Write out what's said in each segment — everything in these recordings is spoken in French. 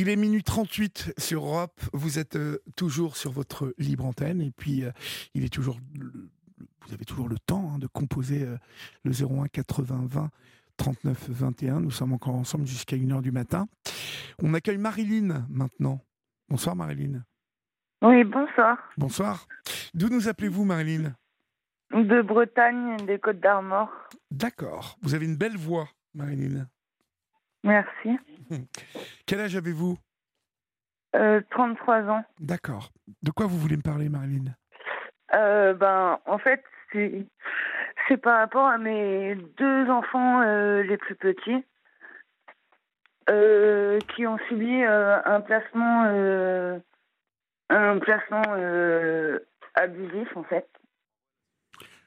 Il est minuit 38 sur Europe. Vous êtes euh, toujours sur votre libre antenne et puis euh, il est toujours. Vous avez toujours le temps hein, de composer euh, le 01 80 20 39 21. Nous sommes encore ensemble jusqu'à 1h du matin. On accueille Marilyn maintenant. Bonsoir Marilyn. Oui, bonsoir. Bonsoir. D'où nous appelez-vous Marilyn? De Bretagne, des Côtes d'Armor. D'accord. Vous avez une belle voix, Marilyn. Merci. Quel âge avez-vous? Euh, 33 ans. D'accord. De quoi vous voulez me parler, Marilyn? Euh, ben, en fait, c'est par rapport à mes deux enfants euh, les plus petits euh, qui ont subi euh, un placement un placement abusif en fait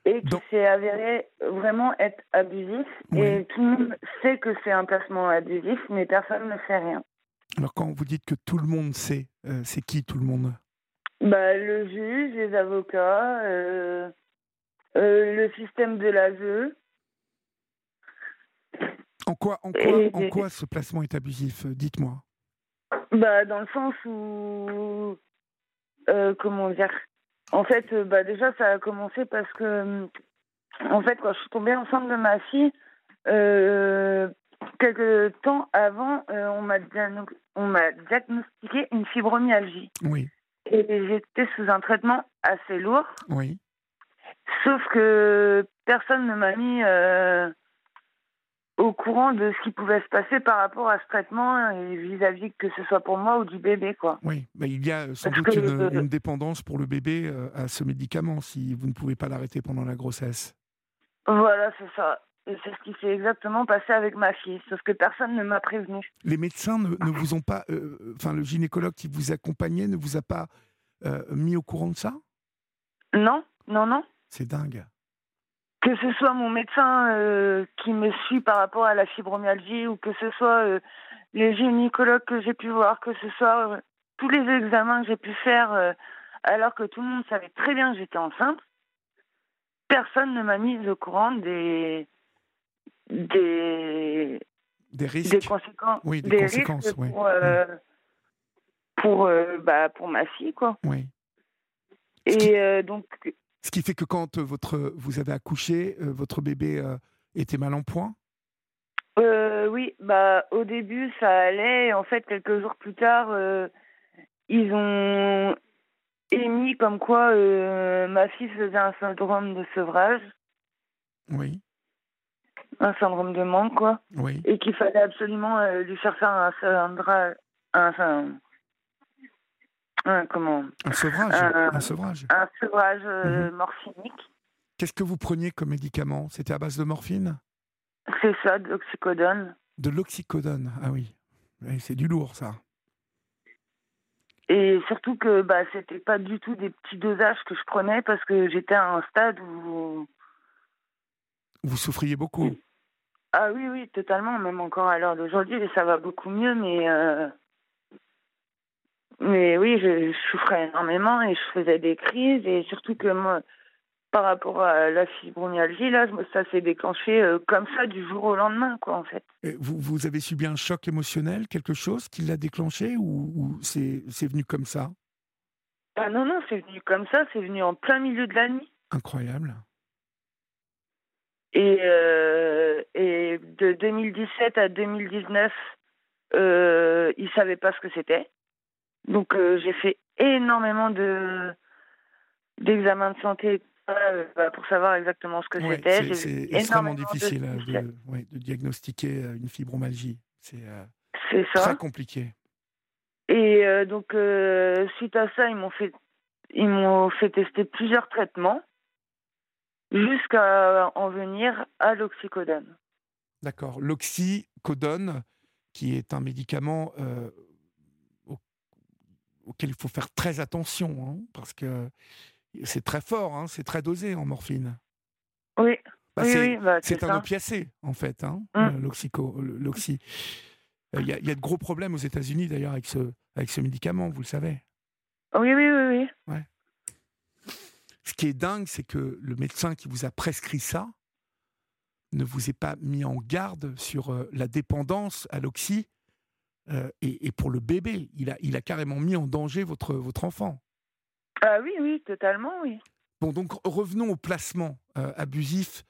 et qui s'est avéré vraiment être abusif Oui. et tout le monde sait que c'est un placement abusif mais personne ne fait rien. Alors quand vous dites que tout le monde sait, euh, c'est qui tout le monde? Bah, le juge, les avocats, euh, euh, le système de l'ASE. En quoi, en quoi, Et- en quoi ce placement est abusif Dites-moi? Bah, dans le sens où. comment dire? En fait, euh, bah, déjà, ça a commencé parce que. euh, En fait, quand je suis tombée enceinte de ma fille, euh, quelques temps avant, euh, on m'a diagno- diagnostiqué une fibromyalgie. Oui, Et j'étais sous un traitement assez lourd. oui. Sauf que personne ne m'a mis euh, au courant de ce qui pouvait se passer par rapport à ce traitement et vis-à-vis que ce soit pour moi ou du bébé, quoi. Oui, mais il y a euh, sans Parce doute une, une dépendance pour le bébé euh, à ce médicament si vous ne pouvez pas l'arrêter pendant la grossesse. Voilà, c'est ça. Et c'est ce qui s'est exactement passé avec ma fille, sauf que personne ne m'a prévenu. Les médecins ne, ne vous ont pas, euh, enfin le gynécologue qui vous accompagnait ne vous a pas euh, mis au courant de ça? Non, non, non. C'est dingue. Que ce soit mon médecin euh, qui me suit par rapport à la fibromyalgie ou que ce soit euh, les gynécologues que j'ai pu voir, que ce soit euh, tous les examens que j'ai pu faire alors que tout le monde savait très bien que j'étais enceinte, personne ne m'a mis au courant des des, Des risques. des conséquences Oui, des risques conséquences, oui. pour euh, pour bah, pour ma fille quoi. Oui. Et donc Ce qui fait que quand euh, votre, vous avez accouché, euh, votre bébé euh, était mal en point? Euh, oui, bah au début ça allait. Et en fait, quelques jours plus tard, euh, ils ont émis comme quoi euh, ma fille faisait un syndrome de sevrage, Oui, un syndrome de manque, quoi, oui. et qu'il fallait absolument lui faire faire un syndra- un, un, un- comment, Un sevrage. Euh, un sevrage. un sevrage euh, Mhm. morphinique. Qu'est-ce que vous preniez comme médicament? C'était à base de morphine? C'est ça, de l'oxycodone. De l'oxycodone. Ah oui. Oui, c'est du lourd, ça. Et surtout que bah c'était pas du tout des petits dosages que je prenais parce que j'étais à un stade où Vous souffriez beaucoup. Ah oui, oui, totalement. Même encore à l'heure d'aujourd'hui, ça va beaucoup mieux, mais euh, mais oui, je, je souffrais énormément et je faisais des crises et surtout que moi, par rapport à la fibromyalgie, là, ça s'est déclenché euh, comme ça du jour au lendemain, quoi, en fait. Et Vous, vous avez subi un choc émotionnel, quelque chose qui l'a déclenché ou, ou c'est c'est venu comme ça? Ah non, non, c'est venu comme ça, c'est venu en plein milieu de la nuit. Incroyable. Et, euh, et de 2017 à 2019, euh, ils savaient pas ce que c'était. Donc euh, j'ai fait énormément de d'examens de santé euh, bah, pour savoir exactement ce que Ouais, c'était. c'est extrêmement de difficile spécial- de, ouais, de diagnostiquer euh, une fibromyalgie. C'est euh, très compliqué. Et donc suite à ça, ils m'ont fait ils m'ont fait tester plusieurs traitements jusqu'à en venir à l'oxycodone. D'accord. L'oxycodone, qui est un médicament auquel il faut faire très attention, hein, parce que c'est très fort, hein, c'est très dosé en morphine. Oui, Bah, oui, c'est oui, bah, un opiacé, en fait, hein, Mm. euh, l'oxy. Euh, Il y, a- il y a de gros problèmes aux États-Unis, d'ailleurs, avec ce, avec ce médicament, vous le savez. Oui, oui, oui, oui. Ce qui est dingue, c'est que le médecin qui vous a prescrit ça ne vous ait pas mis en garde sur euh, la dépendance à l'oxy et, pour le bébé. Il a, il a carrément mis en danger votre, votre enfant. Ah oui, oui, totalement, oui. Bon, donc revenons au placement abusif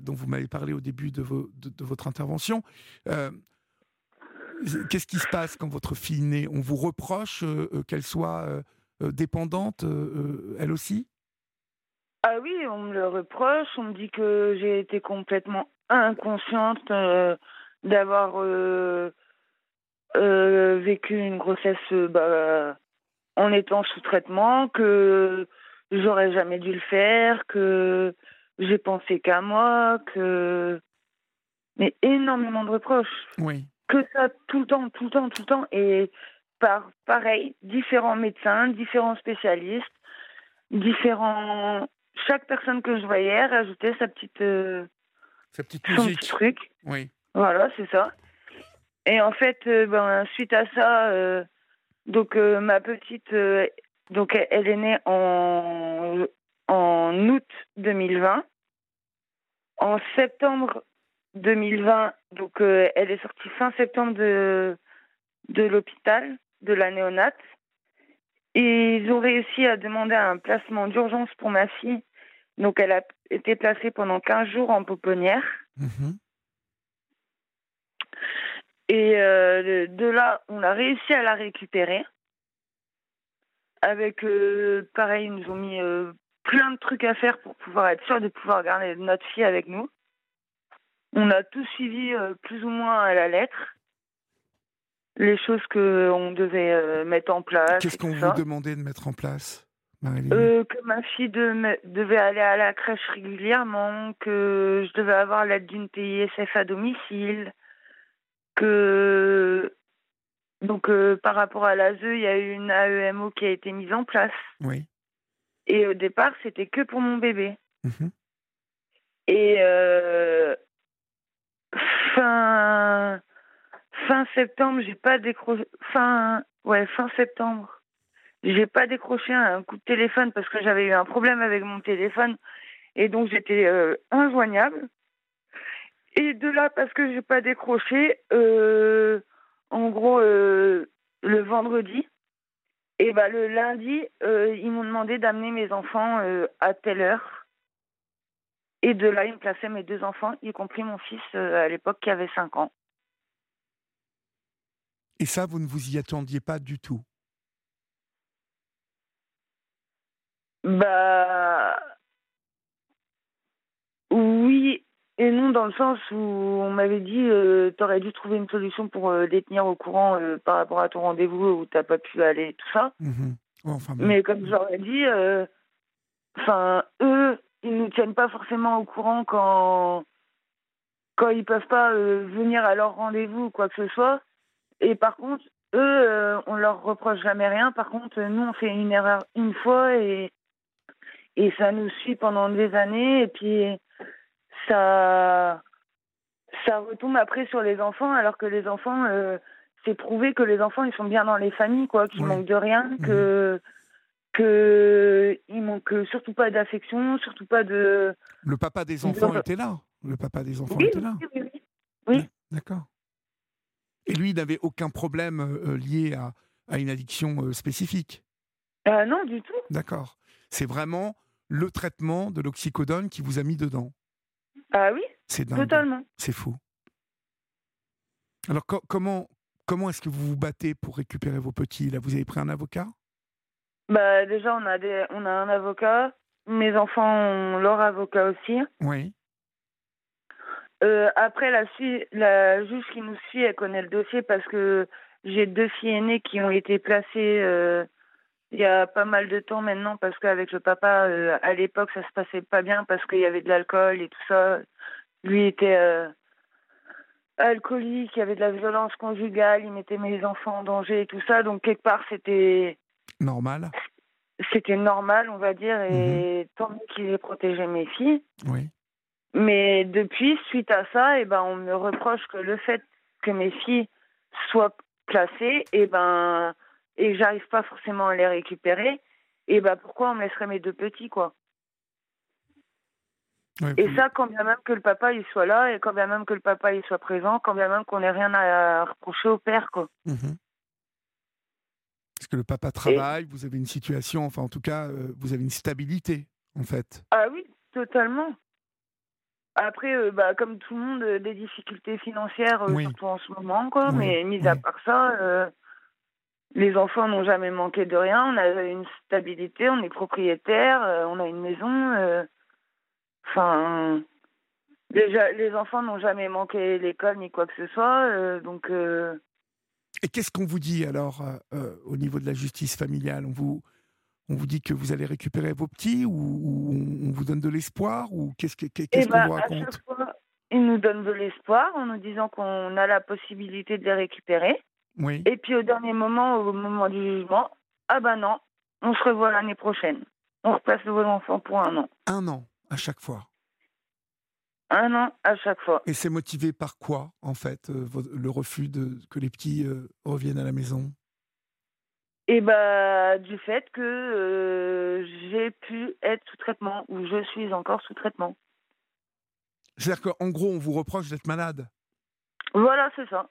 dont vous m'avez parlé au début de, de, votre intervention. Qu'est-ce qui se passe quand votre fille naît? On vous reproche qu'elle soit dépendante, elle aussi? Ah oui, on me le reproche. On me dit que j'ai été complètement inconsciente euh, d'avoir euh, euh, vécu une grossesse bah, en étant sous traitement, que j'aurais jamais dû le faire, que j'ai pensé qu'à moi, que mais énormément de reproches. Oui. Que ça tout le temps, tout le temps, tout le temps et par pareil, différents médecins, différents spécialistes, différents chaque personne que je voyais rajoutait sa petite, euh, sa petite musique. truc. Oui. Voilà, c'est ça. Et en fait, euh, ben, suite à ça, euh, donc ma petite, donc elle est née en, en août 2020. En septembre 2020, donc elle est sortie fin septembre de, de l'hôpital, de la néonate. Ils ont réussi à demander un placement d'urgence pour ma fille. Donc, elle a été placée pendant 15 jours en pouponnière. Mhm. Et euh, de là, on a réussi à la récupérer. Avec, euh, pareil, ils nous ont mis euh, plein de trucs à faire pour pouvoir être sûr de pouvoir garder notre fille avec nous. On a tout suivi plus ou moins à la lettre les choses qu'on devait mettre en place. Qu'est-ce qu'on vous demandait de mettre en place euh, que ma fille devait aller à la crèche régulièrement, que je devais avoir l'aide d'une PISF à domicile, que donc euh, par rapport à l'ASE, il y a eu une AEMO qui a été mise en place. Oui. Et au départ, c'était que pour mon bébé. Mhm. Et fin fin septembre, j'ai pas décroché. Fin, ouais, fin septembre, j'ai pas décroché un coup de téléphone parce que j'avais eu un problème avec mon téléphone et donc j'étais euh, injoignable. Et de là, parce que j'ai pas décroché, euh, en gros, euh, le vendredi, et bah le lundi, ils m'ont demandé d'amener mes enfants à telle heure. Et de là, ils me plaçaient mes deux enfants, y compris mon fils à l'époque qui avait 5 ans. Et ça, vous ne vous y attendiez pas du tout? Bah. Oui et non, dans le sens où on m'avait dit euh, tu aurais dû trouver une solution pour euh, les tenir au courant euh, par rapport à ton rendez-vous où tu n'as pas pu aller, tout ça. Mmh Mais comme je leur ai dit, enfin, eux, ils ne nous tiennent pas forcément au courant quand, quand ils peuvent pas venir à leur rendez-vous ou quoi que ce soit. Et par contre, eux, euh, on leur reproche jamais rien. Par contre, nous, on fait une erreur une fois et, et ça nous suit pendant des années. Et puis, ça, ça retombe après sur les enfants, alors que les enfants, euh, c'est prouvé que les enfants, ils sont bien dans les familles, quoi, qu'ils manquent de rien, mhm. que que il manque surtout pas d'affection, surtout pas de. Le papa des enfants était là. Le papa des enfants était là. Oui, oui. oui. D'accord. Et lui n'avait aucun problème euh, euh, lié à, à, une addiction euh, spécifique Non, du tout. D'accord. C'est vraiment le traitement de l'oxycodone qui vous a mis dedans. Ah oui C'est Totalement. C'est fou. Alors comment, comment est-ce que vous vous battez pour récupérer vos petits? Là, vous avez pris un avocat? Bah, Déjà, on a, des, on a un avocat. Mes enfants ont leur avocat aussi. Oui. Euh, après, la, la juge qui nous suit, elle connaît le dossier parce que j'ai deux filles aînées qui ont été placées euh, il y a pas mal de temps maintenant parce qu'avec le papa, euh, à l'époque, ça se passait pas bien parce qu'il y avait de l'alcool et tout ça. Lui était alcoolique, il y avait de la violence conjugale, il mettait mes enfants en danger et tout ça. Donc, quelque part, c'était. Normal. C'était normal, on va dire, et mhm. tant mieux qu'il ait protégé mes filles. Oui. Mais depuis, suite à ça, et eh ben, on me reproche que le fait que mes filles soient placées, et eh ben, et j'arrive pas forcément à les récupérer, et ben, pourquoi on me laisserait mes deux petits, quoi? Et ça, quand bien même que le papa il soit là, et quand bien même que le papa il soit présent, quand bien même qu'on n'ait rien à reprocher au père, quoi. Mhm. Parce que le papa travaille, vous avez une situation, enfin en tout cas, euh, vous avez une stabilité, en fait. Ah oui, totalement. Après, euh, bah, comme tout le monde, euh, des difficultés financières, surtout en ce moment, quoi. mais mis à part ça, les enfants n'ont jamais manqué de rien. On a une stabilité, on est propriétaire, on a une maison. Enfin, déjà, les enfants n'ont jamais manqué l'école ni quoi que ce soit, donc. Et qu'est-ce qu'on vous dit alors euh, euh, au niveau de la justice familiale? On vous, on vous dit que vous allez récupérer vos petits ou, on vous donne de l'espoir ou qu'est-ce qu'est-ce eh qu'on ben, vous raconte? Ils nous donnent de l'espoir en nous disant qu'on a la possibilité de les récupérer. Oui. Et puis au dernier moment, au moment du jugement, ah ben non, on se revoit l'année prochaine. On repasse vos enfants pour un an. Un an à chaque fois. Un an à chaque fois. Et c'est motivé par quoi, en fait, euh, le refus de que les petits euh, reviennent à la maison? Et eh bah, du fait que euh, j'ai pu être sous traitement, ou je suis encore sous traitement. C'est-à-dire qu'en gros, on vous reproche d'être malade? Voilà, c'est ça.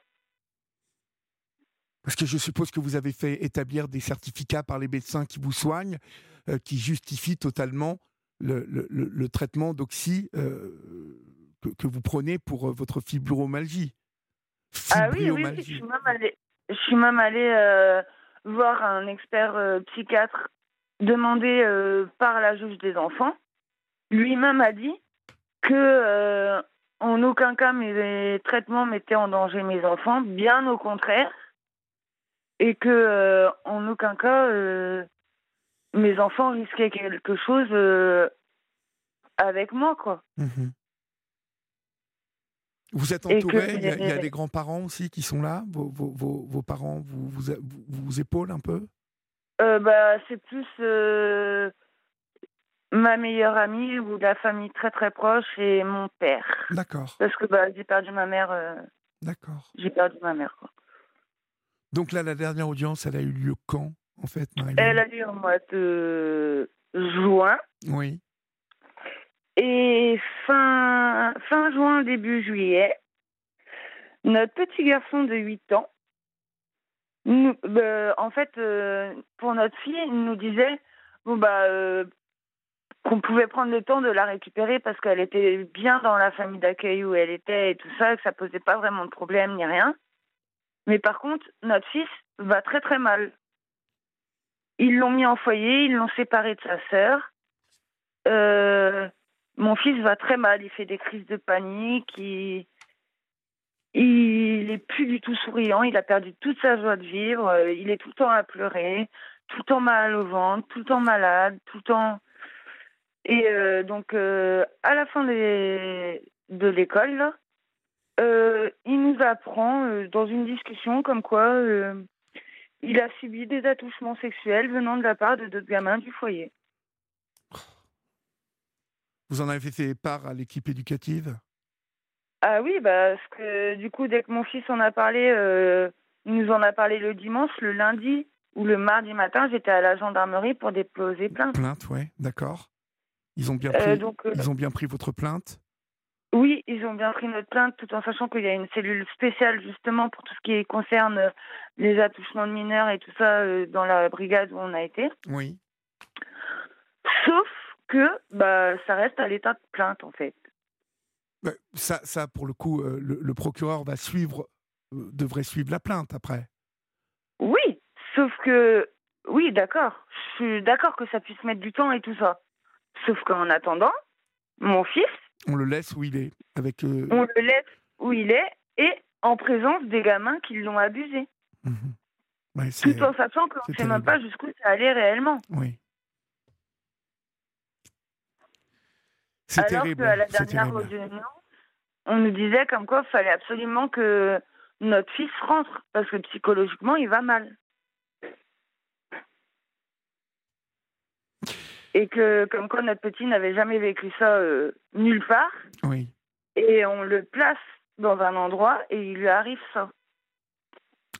Parce que je suppose que vous avez fait établir des certificats par les médecins qui vous soignent, qui justifient totalement le, le, le, traitement d'oxy que, vous prenez pour euh, votre fibromyalgie. Ah oui, oui, je suis même allée, je suis même allée euh, voir un expert euh, psychiatre demandé par la juge des enfants. Lui-même a dit que en aucun cas mes traitements mettaient en danger mes enfants, bien au contraire, et que en aucun cas mes enfants risquaient quelque chose avec moi, quoi. Mmh vous êtes entouré, il y a, des grands-parents aussi qui sont là vos, vos, vos, parents vous, vous, vous, épaulent un peu? Euh, bah, C'est plus euh, ma meilleure amie ou la famille très très proche et mon père. D'accord. Parce que bah, j'ai perdu ma mère. Euh, D'accord. J'ai perdu ma mère. Quoi. Donc là, la dernière audience, elle a eu lieu quand, en fait, marie Elle a eu lieu au mois de juin. Oui. Et fin, fin juin, début juillet, notre petit garçon de 8 ans, euh, en fait, euh, pour notre fille, il nous disait bon, bah, euh, qu'on pouvait prendre le temps de la récupérer parce qu'elle était bien dans la famille d'accueil où elle était et tout ça, que ça posait pas vraiment de problème ni rien. Mais par contre, notre fils va très très mal. Ils l'ont mis en foyer, ils l'ont séparé de sa sœur. Euh, mon fils va très mal, il fait des crises de panique, il, est plus du tout souriant, il a perdu toute sa joie de vivre, il est tout le temps à pleurer, tout le temps mal au ventre, tout le temps malade, tout le temps. Et euh, donc, euh, à la fin de l'école, il nous apprend dans une discussion comme quoi il a subi des attouchements sexuels venant de la part de d'autres gamins du foyer. Vous en avez fait part à l'équipe éducative? Ah oui, bah, parce que du coup, dès que mon fils en a parlé, euh, il nous en a parlé le dimanche, le lundi ou le mardi matin, j'étais à la gendarmerie pour déposer plainte. Plainte, oui, d'accord. Ils ont bien euh, pris, euh, ils ont bien pris votre plainte? Oui, ils ont bien pris notre plainte, tout en sachant qu'il y a une cellule spéciale justement pour tout ce qui concerne les attouchements de mineurs et tout ça dans la brigade où on a été. Oui. Sauf que bah, ça reste à l'état de plainte, en fait. Bah, ça, ça, pour le coup, euh, le, procureur va suivre, euh, devrait suivre la plainte après. Oui, sauf que, oui, d'accord, je suis d'accord que ça puisse mettre du temps et tout ça. Sauf qu'en attendant, mon fils. On le laisse où il est, avec. Euh, on le laisse où il est et en présence des gamins qui l'ont abusé. Mmh. tout en sachant qu'on ne sait même pas jusqu'où ça allait réellement. Oui. C'est terrible. qu'à la dernière audience, on nous disait comme quoi il fallait absolument que notre fils rentre parce que psychologiquement il va mal. Et que comme quoi notre petit n'avait jamais vécu ça euh, nulle part. Oui. Et on le place dans un endroit et il lui arrive ça.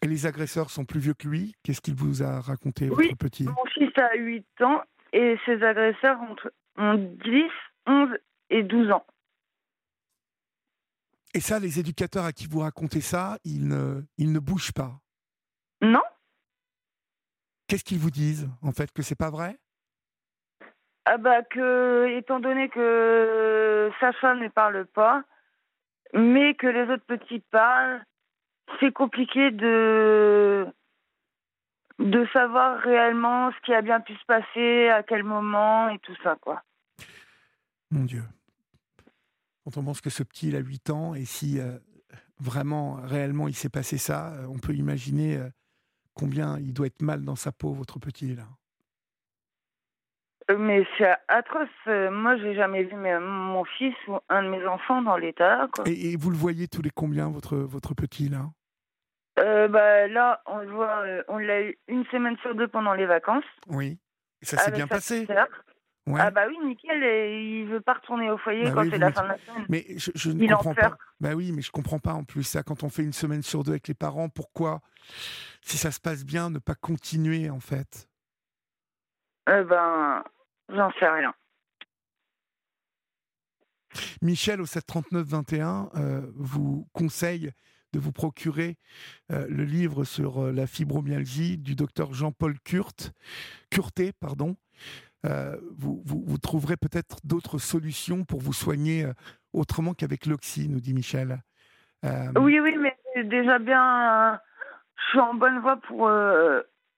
Et les agresseurs sont plus vieux que lui? Qu'est-ce qu'il vous a raconté, votre petit? Mon fils a 8 ans et ses agresseurs ont, ont 10 11 et 12 ans. Et ça, les éducateurs à qui vous racontez ça, ils ne, ils ne bougent pas? Non Qu'est-ce qu'ils vous disent, en fait, que c'est pas vrai? Ah bah que, étant donné que Sacha ne parle pas, mais que les autres petits parlent, c'est compliqué de savoir réellement ce qui a bien pu se passer, à quel moment et tout ça, quoi. Mon Dieu. Quand on pense que ce petit, il a 8 ans, et si euh, vraiment, réellement, il s'est passé ça, euh, on peut imaginer euh, combien il doit être mal dans sa peau, votre petit, là. Mais c'est atroce. Moi, j'ai jamais vu mon fils ou un de mes enfants dans l'état. Et, et, vous le voyez tous les combien, votre, votre petit, là? Euh, bah, là, on le voit, euh, on l'a eu une semaine sur deux pendant les vacances. Oui. Et ça s'est bien passé? Ouais. Ah bah oui, nickel, et il veut pas retourner au foyer bah quand c'est la fin de la semaine. Mais je, ne comprends pas. Bah oui, mais je comprends pas en plus ça quand on fait une semaine sur deux avec les parents, pourquoi si ça se passe bien ne pas continuer en fait? Eh ben, j'en sais rien. Michel au 739 21 euh, vous conseille de vous procurer euh, le livre sur euh, la fibromyalgie du docteur Jean-Paul Curté. Pardon. Vous, vous, trouverez peut-être d'autres solutions pour vous soigner autrement qu'avec l'oxy, nous dit Michel. oui, oui, mais déjà bien, je suis en bonne voie pour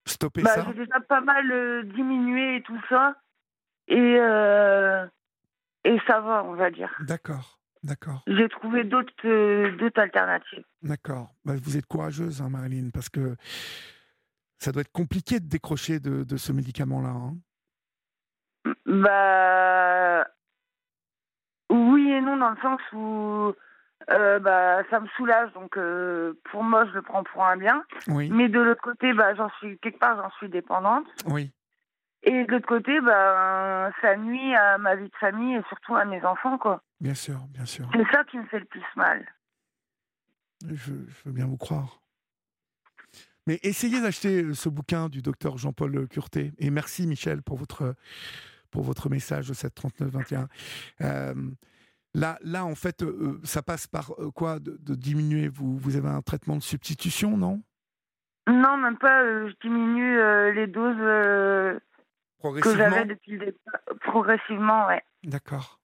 stopper bah, ça. J'ai déjà pas mal diminué et tout ça, et et ça va, on va dire. D'accord. D'accord. J'ai trouvé d'autres euh, alternatives. D'accord. Bah, vous êtes courageuse, hein, Marilyn, parce que ça doit être compliqué de décrocher de, ce médicament-là. Hein. Bah. Oui et non, dans le sens où euh, bah, ça me soulage, donc euh, pour moi, je le prends pour un bien. Oui. Mais de l'autre côté, bah, j'en suis quelque part, j'en suis dépendante. Oui. Et de l'autre côté, bah, ça nuit à ma vie de famille et surtout à mes enfants, quoi. Bien sûr, bien sûr. C'est ça qui me fait le plus mal. Je, veux bien vous croire. Mais essayez d'acheter euh, ce bouquin du docteur Jean-Paul Curté. Et merci Michel pour votre, pour votre message au 73921. Euh, là, là, en fait, euh, ça passe par quoi? De, diminuer vous, vous avez un traitement de substitution, non? Non, même pas. je diminue les doses que j'avais depuis le départ. Progressivement, ouais. D'accord.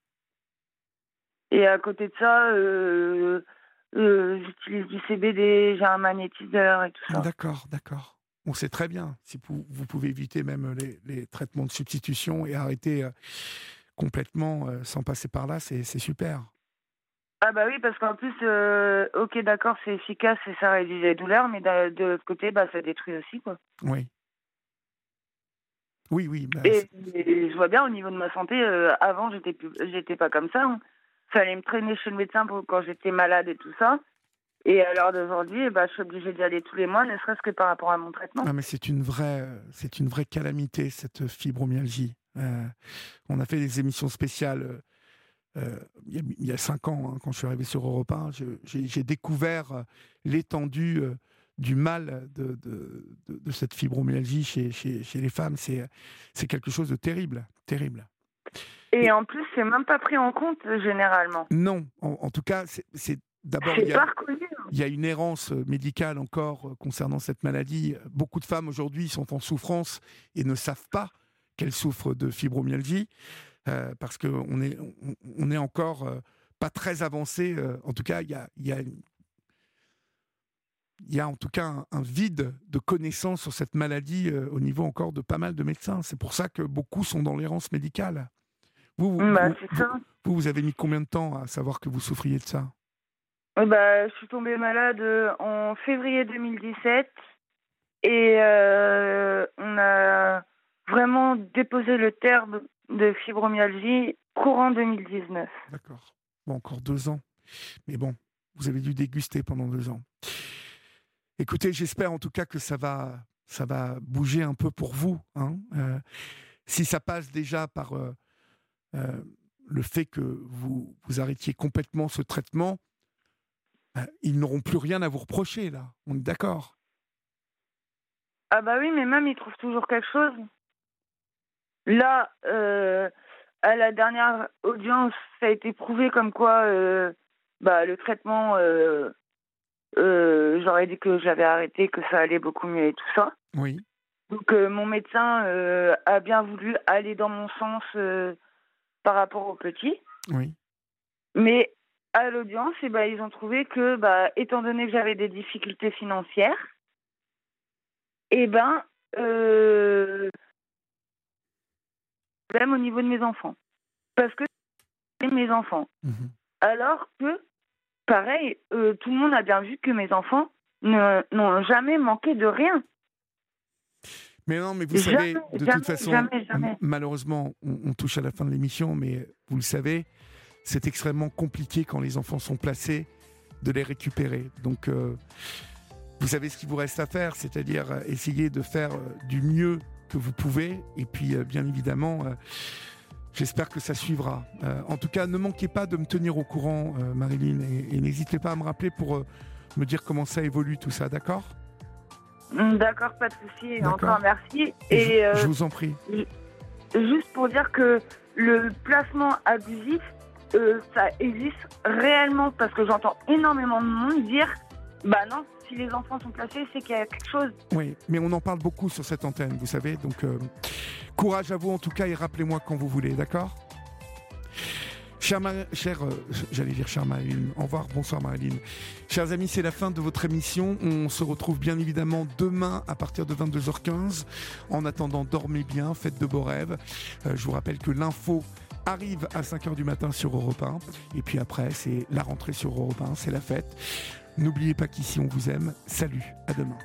Et à côté de ça, euh, euh, j'utilise du CBD, j'ai un magnétiseur et tout ça. D'accord, d'accord. On sait très bien. Si vous, pouvez éviter même les, traitements de substitution et arrêter euh, complètement sans passer par là, c'est super. Ah bah oui, parce qu'en plus, ok, d'accord, c'est efficace et ça réduit les douleurs, mais de, l'autre côté, bah, ça détruit aussi, quoi. Oui. Oui, oui. Bah, et, je vois bien au niveau de ma santé, avant, j'étais j'étais pas comme ça. Hein fallait me traîner chez le médecin pour, quand j'étais malade et tout ça. Et à l'heure d'aujourd'hui, bah, je suis obligée d'y aller tous les mois, ne serait-ce que par rapport à mon traitement. mais c'est une vraie, c'est une vraie calamité cette fibromyalgie. Euh, on a fait des émissions spéciales euh, il, y a, cinq ans, hein, quand je suis arrivé sur Europe 1, j'ai découvert l'étendue euh, du mal de, de, de, cette fibromyalgie chez, chez, chez les femmes. C'est quelque chose de terrible, terrible. Et en plus, c'est même pas pris en compte généralement. Non, en, tout cas, c'est d'abord il, hein. il y a une errance euh, médicale encore euh, concernant cette maladie. Beaucoup de femmes aujourd'hui sont en souffrance et ne savent pas qu'elles souffrent de fibromyalgie euh, parce qu'on est, on, est encore pas très avancé. en tout cas, il y a, il y a il y a en tout cas un, vide de connaissances sur cette maladie au niveau encore de pas mal de médecins. C'est pour ça que beaucoup sont dans l'errance médicale. Vous, bah, vous, vous, avez mis combien de temps à savoir que vous souffriez de ça? Bah, Je suis tombée malade euh, en février 2017 et euh, on a vraiment déposé le terme de fibromyalgie courant 2019. D'accord. Bon, encore deux ans. Mais bon, vous avez dû déguster pendant deux ans. Écoutez, j'espère en tout cas que ça va, ça va bouger un peu pour vous. Hein. Euh, si ça passe déjà par euh, le fait que vous, vous arrêtiez complètement ce traitement, euh, ils n'auront plus rien à vous reprocher, là. On est d'accord? Ah bah oui, mais même ils trouvent toujours quelque chose. Là, euh, à la dernière audience, ça a été prouvé comme quoi bah, le traitement, j'aurais dit que j'avais arrêté, que ça allait beaucoup mieux et tout ça. Oui. Donc mon médecin a bien voulu aller dans mon sens par rapport au petit. Oui. Mais à l'audience, eh ben, ils ont trouvé que, bah, étant donné que j'avais des difficultés financières, eh ben, euh, même au niveau de mes enfants. Parce que c'est mes enfants. Mhm. Alors que, pareil, euh, tout le monde a bien vu que mes enfants n'ont jamais manqué de rien. Mais non, mais vous savez, de toute façon, malheureusement, on, touche à la fin de l'émission, mais vous le savez, c'est extrêmement compliqué quand les enfants sont placés de les récupérer. Donc, euh, vous savez ce qu'il vous reste à faire, c'est-à-dire euh, essayer de faire du mieux que vous pouvez. Et puis, bien évidemment, j'espère que ça suivra. en tout cas, ne manquez pas de me tenir au courant, Marilyn, et, n'hésitez pas à me rappeler pour me dire comment ça évolue tout ça, d'accord? Mm, D'accord, pas de souci. Encore merci. Et je vous en prie. Juste pour dire que le placement abusif, euh, ça existe réellement parce que j'entends énormément de monde dire bah non, si les enfants sont placés, c'est qu'il y a quelque chose. Oui, mais on en parle beaucoup sur cette antenne, vous savez. Donc, euh, courage à vous en tout cas et rappelez-moi quand vous voulez, d'accord? Cher, cher euh, j'allais dire cher Marilyn, au revoir, bonsoir Marilyn. Chers amis, c'est la fin de votre émission. On se retrouve bien évidemment demain à partir de 22h15. En attendant, dormez bien, faites de beaux rêves. je vous rappelle que l'info arrive à 5h du matin sur Europe 1. Et puis après, c'est la rentrée sur Europe 1, c'est la fête. N'oubliez pas qu'ici, on vous aime. Salut, à demain.